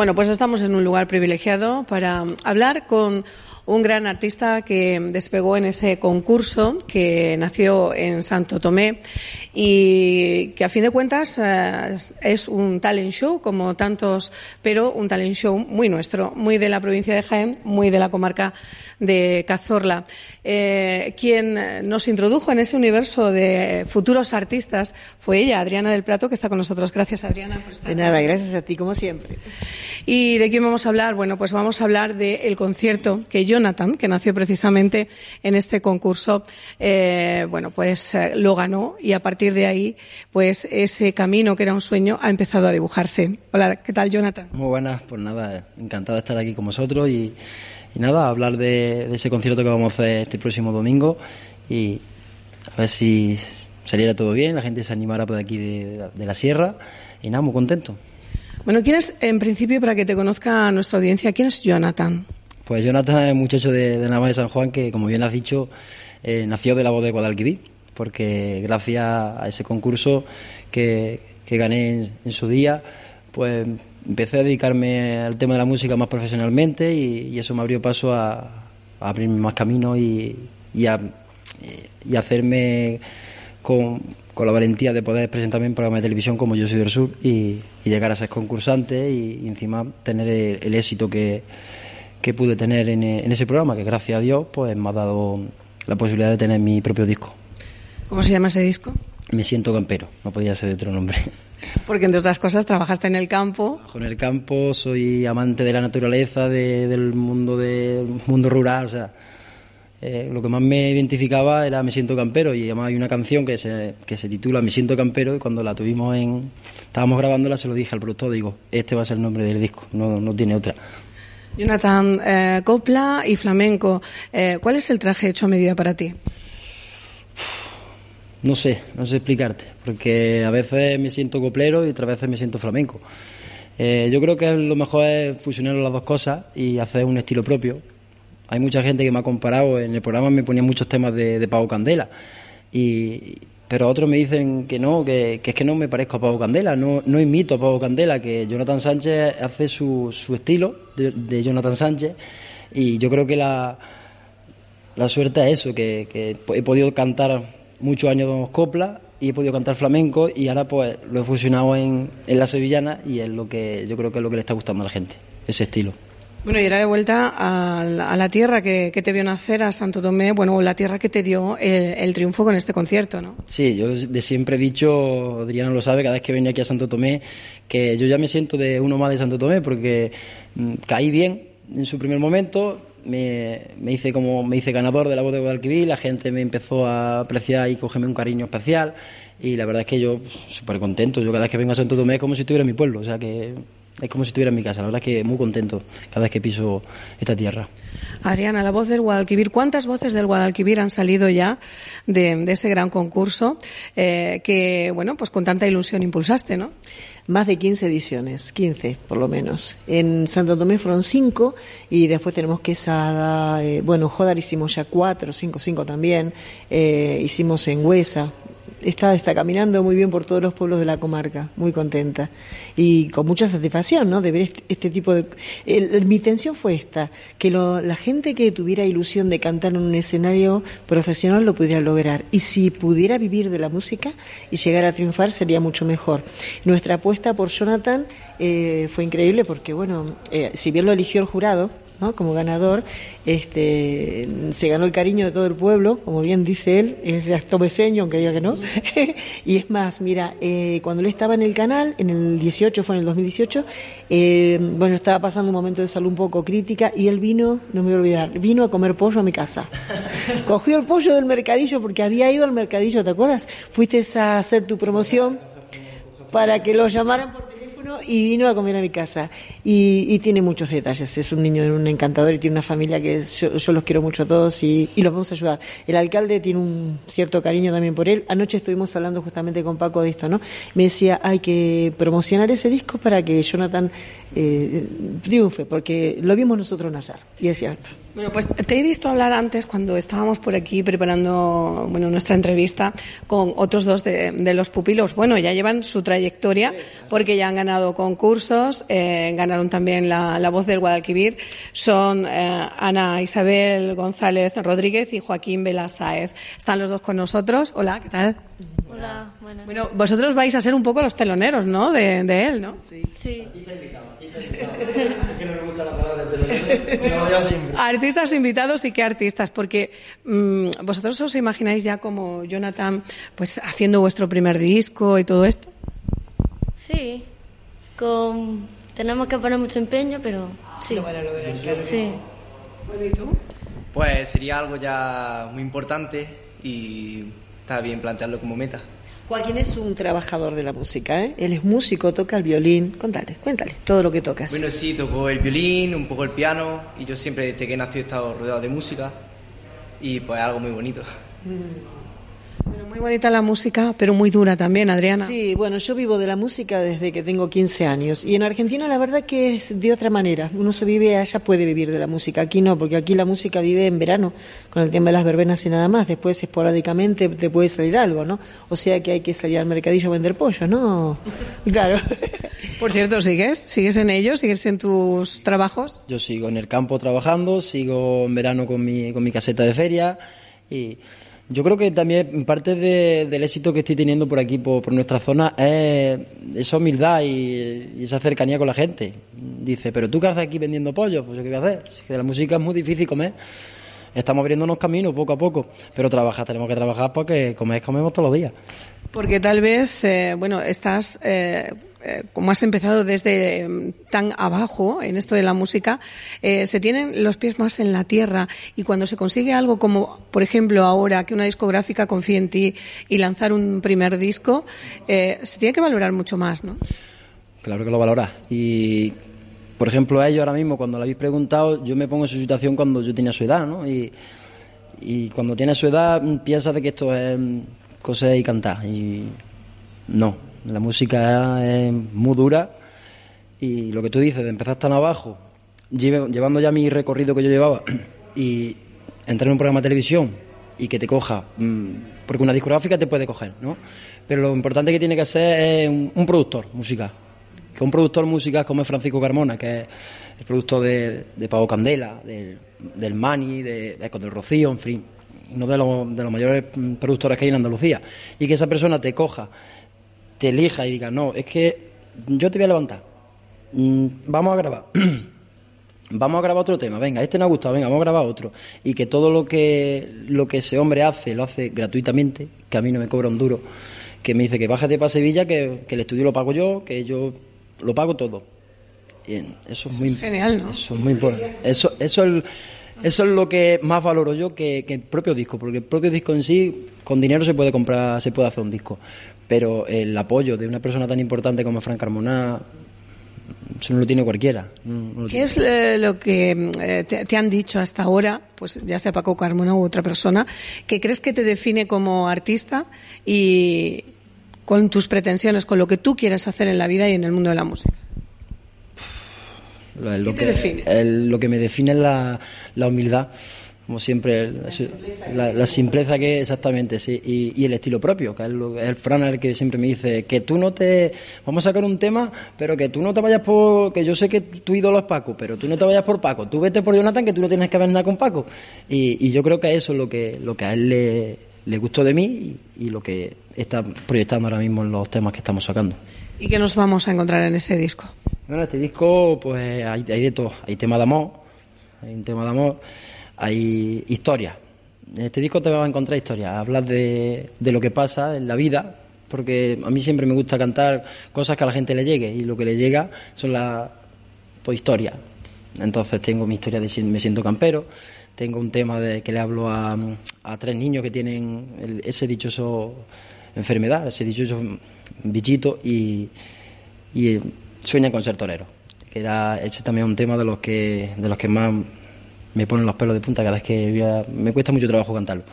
Bueno, pues estamos en un lugar privilegiado para hablar con un gran artista que despegó en ese concurso que nació en Santo Tomé y que a fin de cuentas eh, es un talent show como tantos, pero un talent show muy nuestro, muy de la provincia de Jaén, muy de la comarca de Cazorla. Eh, quien nos introdujo en ese universo de futuros artistas fue ella, Adriana del Prato, que está con nosotros. Gracias, Adriana, por estar De nada, gracias a ti, como siempre. ¿Y de quién vamos a hablar? Bueno, pues vamos a hablar del concierto que Jonathan, que nació precisamente en este concurso, eh, bueno, pues eh, lo ganó y a partir de ahí, pues ese camino que era un sueño ha empezado a dibujarse. Hola, ¿qué tal, Jonathan? Muy buenas, pues nada, encantado de estar aquí con vosotros y, y nada, hablar de, de ese concierto que vamos a hacer este próximo domingo y a ver si saliera todo bien, la gente se animara por aquí de, de la sierra y nada, muy contento. Bueno, ¿quién es, en principio, para que te conozca nuestra audiencia, quién es Jonathan? Pues Jonathan es muchacho de, de Navas de San Juan que, como bien has dicho, eh, nació de la voz de Guadalquivir, porque gracias a ese concurso que, que gané en, en, su día, pues empecé a dedicarme al tema de la música más profesionalmente y, eso me abrió paso a, abrirme más caminos y, a, y hacerme con, con la valentía de poder presentarme en programas de televisión como Yo Soy del Sur y, y llegar a ser concursante y, encima tener el éxito que, que, pude tener en, en, ese programa, que gracias a Dios pues me ha dado la posibilidad de tener mi propio disco. ¿Cómo se llama ese disco? Me siento campero, no podía ser de otro nombre. Porque entre otras cosas trabajaste en el campo. Trabajo en el campo, soy amante de la naturaleza, de, del mundo del mundo rural, o sea, eh, lo que más me identificaba era Me siento campero y además hay una canción que se, que se titula Me siento campero y cuando la tuvimos en... estábamos grabándola se lo dije al productor, digo, este va a ser el nombre del disco, no, no tiene otra. Jonathan, eh, copla y flamenco, eh, ¿cuál es el traje hecho a medida para ti? No sé, no sé explicarte, porque a veces me siento coplero y otras veces me siento flamenco. Eh, yo creo que lo mejor es fusionar las dos cosas y hacer un estilo propio. Hay mucha gente que me ha comparado, en el programa me ponían muchos temas de, de Pau Candela, y, pero otros me dicen que no, que, que, es que no me parezco a Pau Candela, no, no imito a Pau Candela, que Jonathan Sánchez hace su, su estilo de, de, Jonathan Sánchez y yo creo que la, la suerte es eso, que, he podido cantar muchos años copla y he podido cantar flamenco y ahora pues lo he fusionado en, en la sevillana y es lo que yo creo que es lo que le está gustando a la gente, ese estilo. Bueno, y era de vuelta a la, a la tierra que, que, te vio nacer, a Santo Tomé, bueno, la tierra que te dio el, el, triunfo con este concierto, ¿no? Sí, yo de siempre he dicho, Adriana lo sabe, cada vez que venía aquí a Santo Tomé, que yo ya me siento de uno más de Santo Tomé porque mmm, caí bien en su primer momento, me, me, hice como me hice ganador de la voz de Guadalquivir, la gente me empezó a apreciar y cogerme un cariño especial y la verdad es que yo súper contento, yo cada vez que vengo a Santo Tomé es como si estuviera en mi pueblo, o sea que es como si estuviera en mi casa. La verdad es que muy contento cada vez que piso esta tierra. Adriana, la voz del Guadalquivir. ¿Cuántas voces del Guadalquivir han salido ya de, de ese gran concurso eh, que, bueno, pues con tanta ilusión impulsaste, ¿no? Más de 15 ediciones, 15 por lo menos. En Santo Tomé fueron 5 y después tenemos Quesada, eh, bueno, Jodar hicimos ya 4, 5, 5 también. Eh, hicimos en Huesa, está, está caminando muy bien por todos los pueblos de la comarca, muy contenta y con mucha satisfacción, ¿no? De ver este, este tipo de. El, mi intención fue esta, que lo, la gente que tuviera ilusión de cantar en un escenario profesional lo pudiera lograr y si pudiera vivir de la música y llegar a triunfar sería mucho mejor. Nuestra apuesta por Jonathan eh, fue increíble porque, bueno, eh, si bien lo eligió el jurado, ¿no? como ganador, este, se ganó el cariño de todo el pueblo, como bien dice él, es tomeseño, aunque diga que no. y es más, mira, eh, cuando él estaba en el canal, en el 18, fue en el 2018, eh, bueno, estaba pasando un momento de salud un poco crítica y él vino, no me voy a olvidar, vino a comer pollo a mi casa. Cogió el pollo del mercadillo porque había ido al mercadillo, ¿te acuerdas? Fuiste a hacer tu promoción para que lo llamaran por y vino a comer a mi casa. Y, y, tiene muchos detalles. Es un niño, un encantador y tiene una familia que yo, yo los quiero mucho a todos y, y, los vamos a ayudar. El alcalde tiene un cierto cariño también por él. Anoche estuvimos hablando justamente con Paco de esto, ¿no? Me decía, hay que promocionar ese disco para que Jonathan eh, triunfe, porque lo vimos nosotros nacer. Y es cierto. Bueno, pues te he visto hablar antes cuando estábamos por aquí preparando bueno, nuestra entrevista con otros dos de, los pupilos. Bueno, ya llevan su trayectoria porque ya han ganado concursos, eh, ganaron también la, voz del Guadalquivir. Son eh, Ana Isabel González Rodríguez y Joaquín Vela Están los dos con nosotros. Hola, ¿qué tal? Hola, buenas. Bueno, vosotros vais a ser un poco los teloneros, ¿no? De, él, ¿no? Sí. sí. Artistas invitados y qué artistas, porque mm, vosotros os imagináis ya como Jonathan, pues haciendo vuestro primer disco y todo esto. Sí, con tenemos que poner mucho empeño, pero sí. sí. ¿y tú? Pues sería algo ya muy importante y está bien plantearlo como meta. Joaquín es un trabajador de la música, ¿eh? Él es músico, toca el violín. Cuéntale, cuéntale, todo lo que tocas. Bueno, sí, toco el violín, un poco el piano y yo siempre desde que nací he estado rodeado de música y pues algo muy bonito. Mm muy bonita la música, pero muy dura también, Adriana. Sí, bueno, yo vivo de la música desde que tengo 15 años y en Argentina la verdad que es de otra manera. Uno se vive allá, puede vivir de la música. Aquí no, porque aquí la música vive en verano con el tema de las verbenas y nada más. Después esporádicamente te puede salir algo, ¿no? O sea que hay que salir al mercadillo a vender pollo, ¿no? Claro. Por cierto, ¿sigues? ¿Sigues en ello? ¿Sigues en tus trabajos? Yo sigo en el campo trabajando, sigo en verano con mi, con mi caseta de feria y yo creo que también parte del éxito que estoy teniendo por aquí, por, nuestra zona, es esa humildad y, esa cercanía con la gente. Dice, pero tú qué haces aquí vendiendo pollo? Pues yo qué voy a hacer. Si de la música es muy difícil comer. Estamos abriéndonos caminos poco a poco, pero trabajar, tenemos que trabajar porque comer comemos todos los días. Porque tal vez, eh, bueno, estás... Eh, eh, como has empezado desde em, tan abajo en esto de la música, eh, se tienen los pies más en la tierra y cuando se consigue algo como, por ejemplo, ahora que una discográfica confíe en ti y lanzar un primer disco, eh, se tiene que valorar mucho más, ¿no? Claro que lo valora. Y, por ejemplo, a ellos ahora mismo, cuando le habéis preguntado, yo me pongo en su situación cuando yo tenía su edad, ¿no? Y, y cuando tiene su edad, piensas de que esto es coser y cantar. Y no, la música es muy dura y lo que tú dices, de empezar tan abajo, llevando ya mi recorrido que yo llevaba y entrar en un programa de televisión y que te coja, mm, porque una discográfica te puede coger, ¿no? Pero lo importante que tiene que ser es un, productor musical. Que un productor musical como es Francisco Carmona, que es el productor de, de Pavo Candela, del, Mani, de, de del Rocío, en fin, uno de los, de los mayores mm, productores que hay en Andalucía. Y que esa persona te coja te elija y diga, no, es que yo te voy a levantar, mm, vamos a grabar. vamos a grabar otro tema, venga, este no ha gustado, venga, vamos a grabar otro. Y que todo lo que, lo que ese hombre hace, lo hace gratuitamente, que a mí no me cobra un duro, que me dice que bájate para Sevilla, que, el estudio lo pago yo, que yo lo pago todo. Bien, eso es muy genial, ¿no? Eso es muy importante. Eso, eso es eso es lo que más valoro yo que, el propio disco, porque el propio disco en sí, con dinero se puede comprar, se puede hacer un disco, pero el apoyo de una persona tan importante como Frank Carmona, eso no lo tiene cualquiera. ¿Qué es eh, lo que eh, te, han dicho hasta ahora, pues ya sea Paco Carmona u otra persona, que crees que te define como artista y con tus pretensiones, con lo que tú quieres hacer en la vida y en el mundo de la música? Lo, que, define? lo que me define es la, la humildad como siempre, la, simpleza, que exactamente, sí, y, el estilo propio, que es, el Franer que siempre me dice que tú no te, vamos a sacar un tema, pero que tú no te vayas por, que yo sé que tu ídolo es Paco, pero tú no te vayas por Paco, tú vete por Jonathan, que tú no tienes que ver nada con Paco, y, yo creo que eso es lo que, lo que a él le, le gustó de mí y, lo que está proyectando ahora mismo en los temas que estamos sacando. ¿Y qué nos vamos a encontrar en ese disco? Bueno, este disco, pues hay, de todo. Hay tema de amor, hay un tema de amor, hay historia. En este disco te vas a encontrar historia, hablar de, de lo que pasa en la vida, porque a mí siempre me gusta cantar cosas que a la gente le llegue, y lo que le llega son las pues, historias. Entonces tengo mi historia de Me siento campero, tengo un tema de que le hablo a, a tres niños que tienen ese dichoso enfermedad, ese dichoso bichito, y sueñan con ser torero, que era ese también un tema de los que de los que más me ponen los pelos de punta cada vez que me cuesta mucho trabajo cantarlo.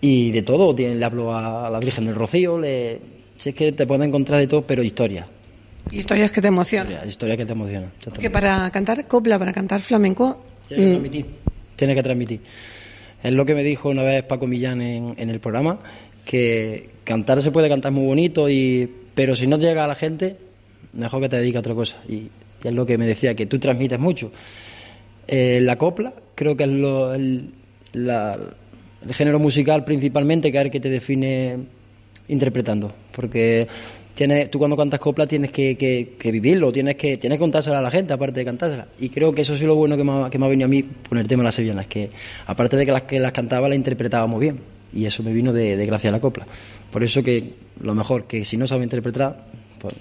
Y de todo, le hablo a la Virgen del Rocío, le, si es que te puedes encontrar de todo, pero historia. Historias que te emocionan. Historias que te emocionan. Que para cantar copla, para cantar flamenco, mm, tienes que transmitir. Es lo que me dijo una vez Paco Millán en, en el programa, que cantar se puede cantar muy bonito, y, pero si no llega a la gente, mejor que te dedique a otra cosa. Y, es lo que me decía, que tú transmites mucho. Eh, la copla creo que es lo, el, género musical principalmente que es el que te define interpretando, porque tienes, tú cuando cantas copla tienes que, que, vivirlo, tienes que, tienes que contársela a la gente aparte de cantársela. Y creo que eso es lo bueno que me, ha, que me ha venido a mí con el tema de las sevillanas, que aparte de que las que las cantaba las interpretaba muy bien. Y eso me vino de, de gracia a la copla. Por eso que lo mejor, que si no sabe interpretar, pues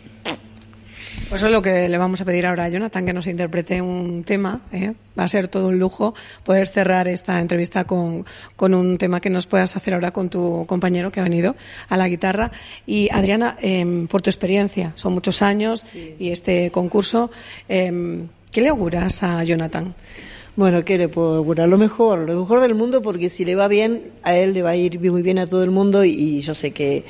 pues eso es lo que le vamos a pedir ahora a Jonathan, que nos interprete un tema. ¿eh? Va a ser todo un lujo poder cerrar esta entrevista con, con, un tema que nos puedas hacer ahora con tu compañero que ha venido a la guitarra. Y Adriana, eh, por tu experiencia, son muchos años y este concurso, eh, ¿qué le auguras a Jonathan? Bueno, ¿qué le puedo augurar? Lo mejor, lo mejor del mundo, porque si le va bien, a él le va a ir muy bien a todo el mundo y yo sé que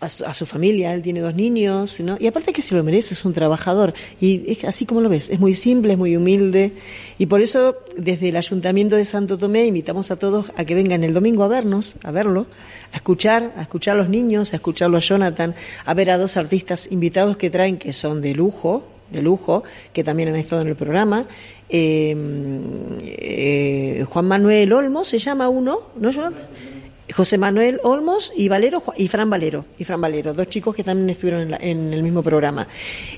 a su, familia, él tiene dos niños, ¿no? Y aparte que se lo merece, es un trabajador. Y es así como lo ves, es muy simple, es muy humilde. Y por eso, desde el Ayuntamiento de Santo Tomé, invitamos a todos a que vengan el domingo a vernos, a verlo, a escuchar, a escuchar a los niños, a escucharlo a Jonathan, a ver a dos artistas invitados que traen, que son de lujo, de lujo, que también han estado en el programa. Eh, eh, Juan Manuel Olmo se llama uno, ¿no, Jonathan? José Manuel Olmos y Valero y Fran Valero y Fran Valero, dos chicos que también estuvieron en, el mismo programa.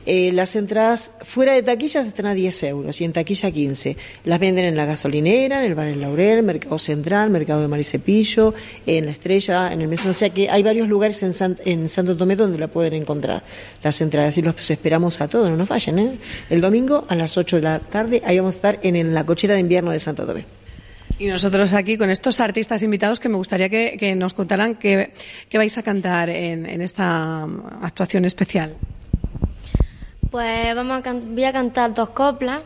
Eh, las entradas fuera de taquillas están a 10 euros y en taquilla 15. Las venden en la gasolinera, en el bar El Laurel, Mercado Central, Mercado de Maricepillo, en La Estrella, en el Mesón. O sea que hay varios lugares en, en Santo Tomé donde la pueden encontrar las entradas y los esperamos a todos, no nos fallen. ¿eh? El domingo a las 8 de la tarde ahí vamos a estar en la cochera de invierno de Santo Tomé. Y nosotros aquí con estos artistas invitados que me gustaría que, nos contaran qué, vais a cantar en, esta actuación especial. Pues vamos a voy a cantar dos coplas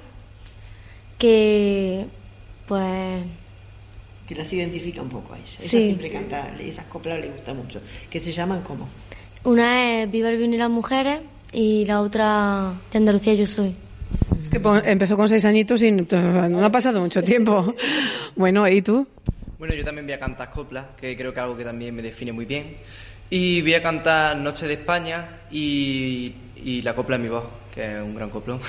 que pues que las identifica un poco a ella. Ella siempre canta, esas coplas le gustan mucho. Que se llaman cómo? Una es Viva el vino y las mujeres y la otra de Andalucía yo soy. Es que empezó con seis añitos y no ha pasado mucho tiempo. Bueno, ¿y tú? Bueno, yo también voy a cantar copla, que creo que es algo que también me define muy bien. Y voy a cantar Noche de España y, La copla en mi voz, que es un gran coplón.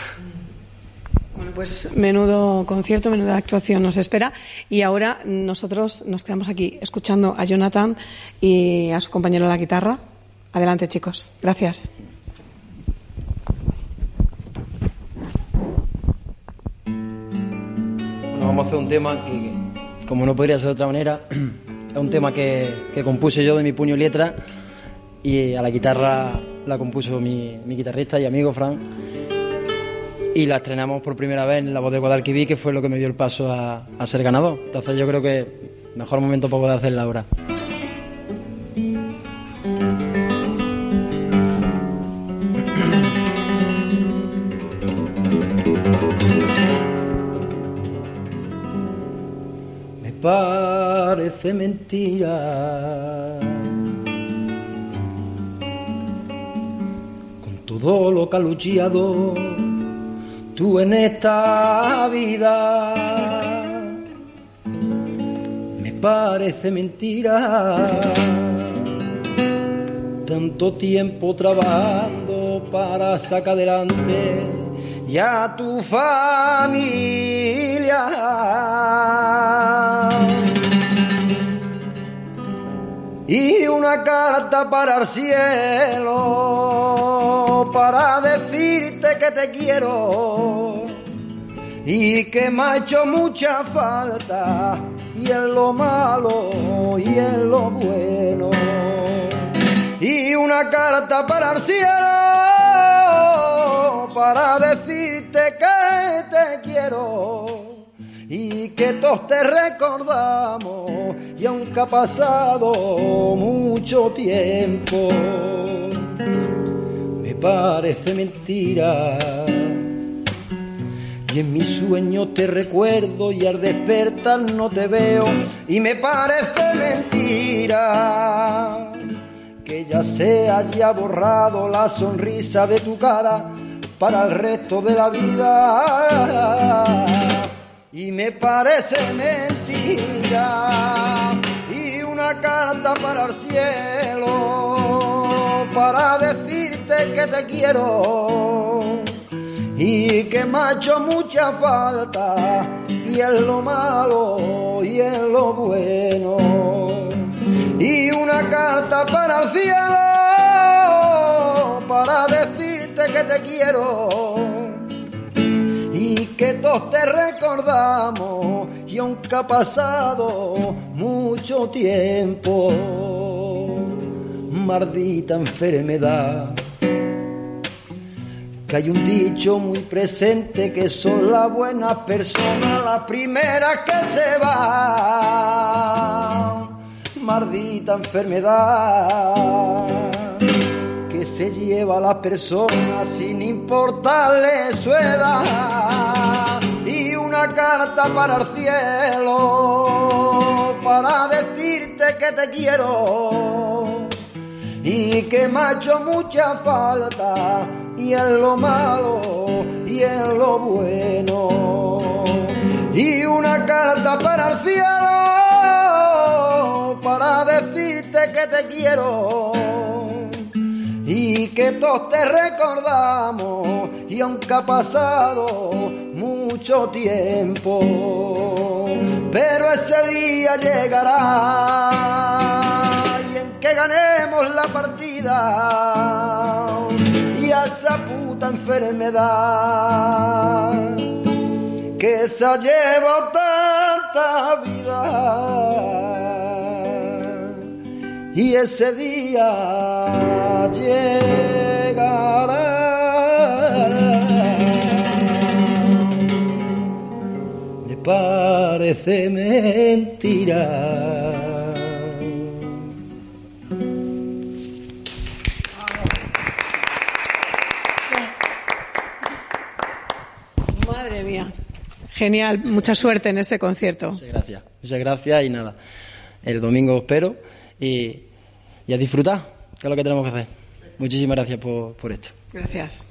Bueno, pues menudo concierto, menuda actuación nos espera. Y ahora nosotros nos quedamos aquí escuchando a Jonathan y a su compañero de la guitarra. Adelante, chicos. Gracias. Vamos a hacer un tema que, como no podría ser de otra manera, es un tema que, que compuse yo de mi puño y letra y a la guitarra la compuso mi, mi guitarrista y amigo Fran y la estrenamos por primera vez en la voz de Guadalquivir que fue lo que me dio el paso a, a ser ganador. Entonces yo creo que mejor momento para poder hacerla ahora. Parece mentira. Con todo lo luchado tú en esta vida, me parece mentira. Tanto tiempo trabajando para sacar adelante ya tu familia. Y una carta para el cielo para decirte que te quiero y que me ha hecho mucha falta y en lo malo y en lo bueno. Y una carta para el cielo para decirte que te quiero y que todos te recordamos y aunque ha pasado mucho tiempo, me parece mentira. Y en mi sueño te recuerdo y al despertar no te veo y me parece mentira que ya se haya borrado la sonrisa de tu cara para el resto de la vida y me parece mentira y una carta para el cielo para decirte que te quiero y que me ha hecho mucha falta y en lo malo y en lo bueno y una carta para el cielo para decirte que te quiero te recordamos y aunque ha pasado mucho tiempo maldita enfermedad que hay un dicho muy presente que son las buenas personas las primeras que se van. Maldita enfermedad que se lleva a las personas sin importarle su edad. Carta para el cielo para decirte que te quiero y que me ha hecho mucha falta y en lo malo y en lo bueno. Y una carta para el cielo para decirte que te quiero que todos te recordamos y aunque ha pasado mucho tiempo, pero ese día llegará y en que ganemos la partida y a esa puta enfermedad que se llevó tanta vida y ese día llegará. Me parece mentira. Madre mía. Genial, mucha suerte en ese concierto. Muchas gracias, muchas gracias y nada. El domingo espero y, y a disfrutar, que es lo que tenemos que hacer. Muchísimas gracias por, por esto. Gracias.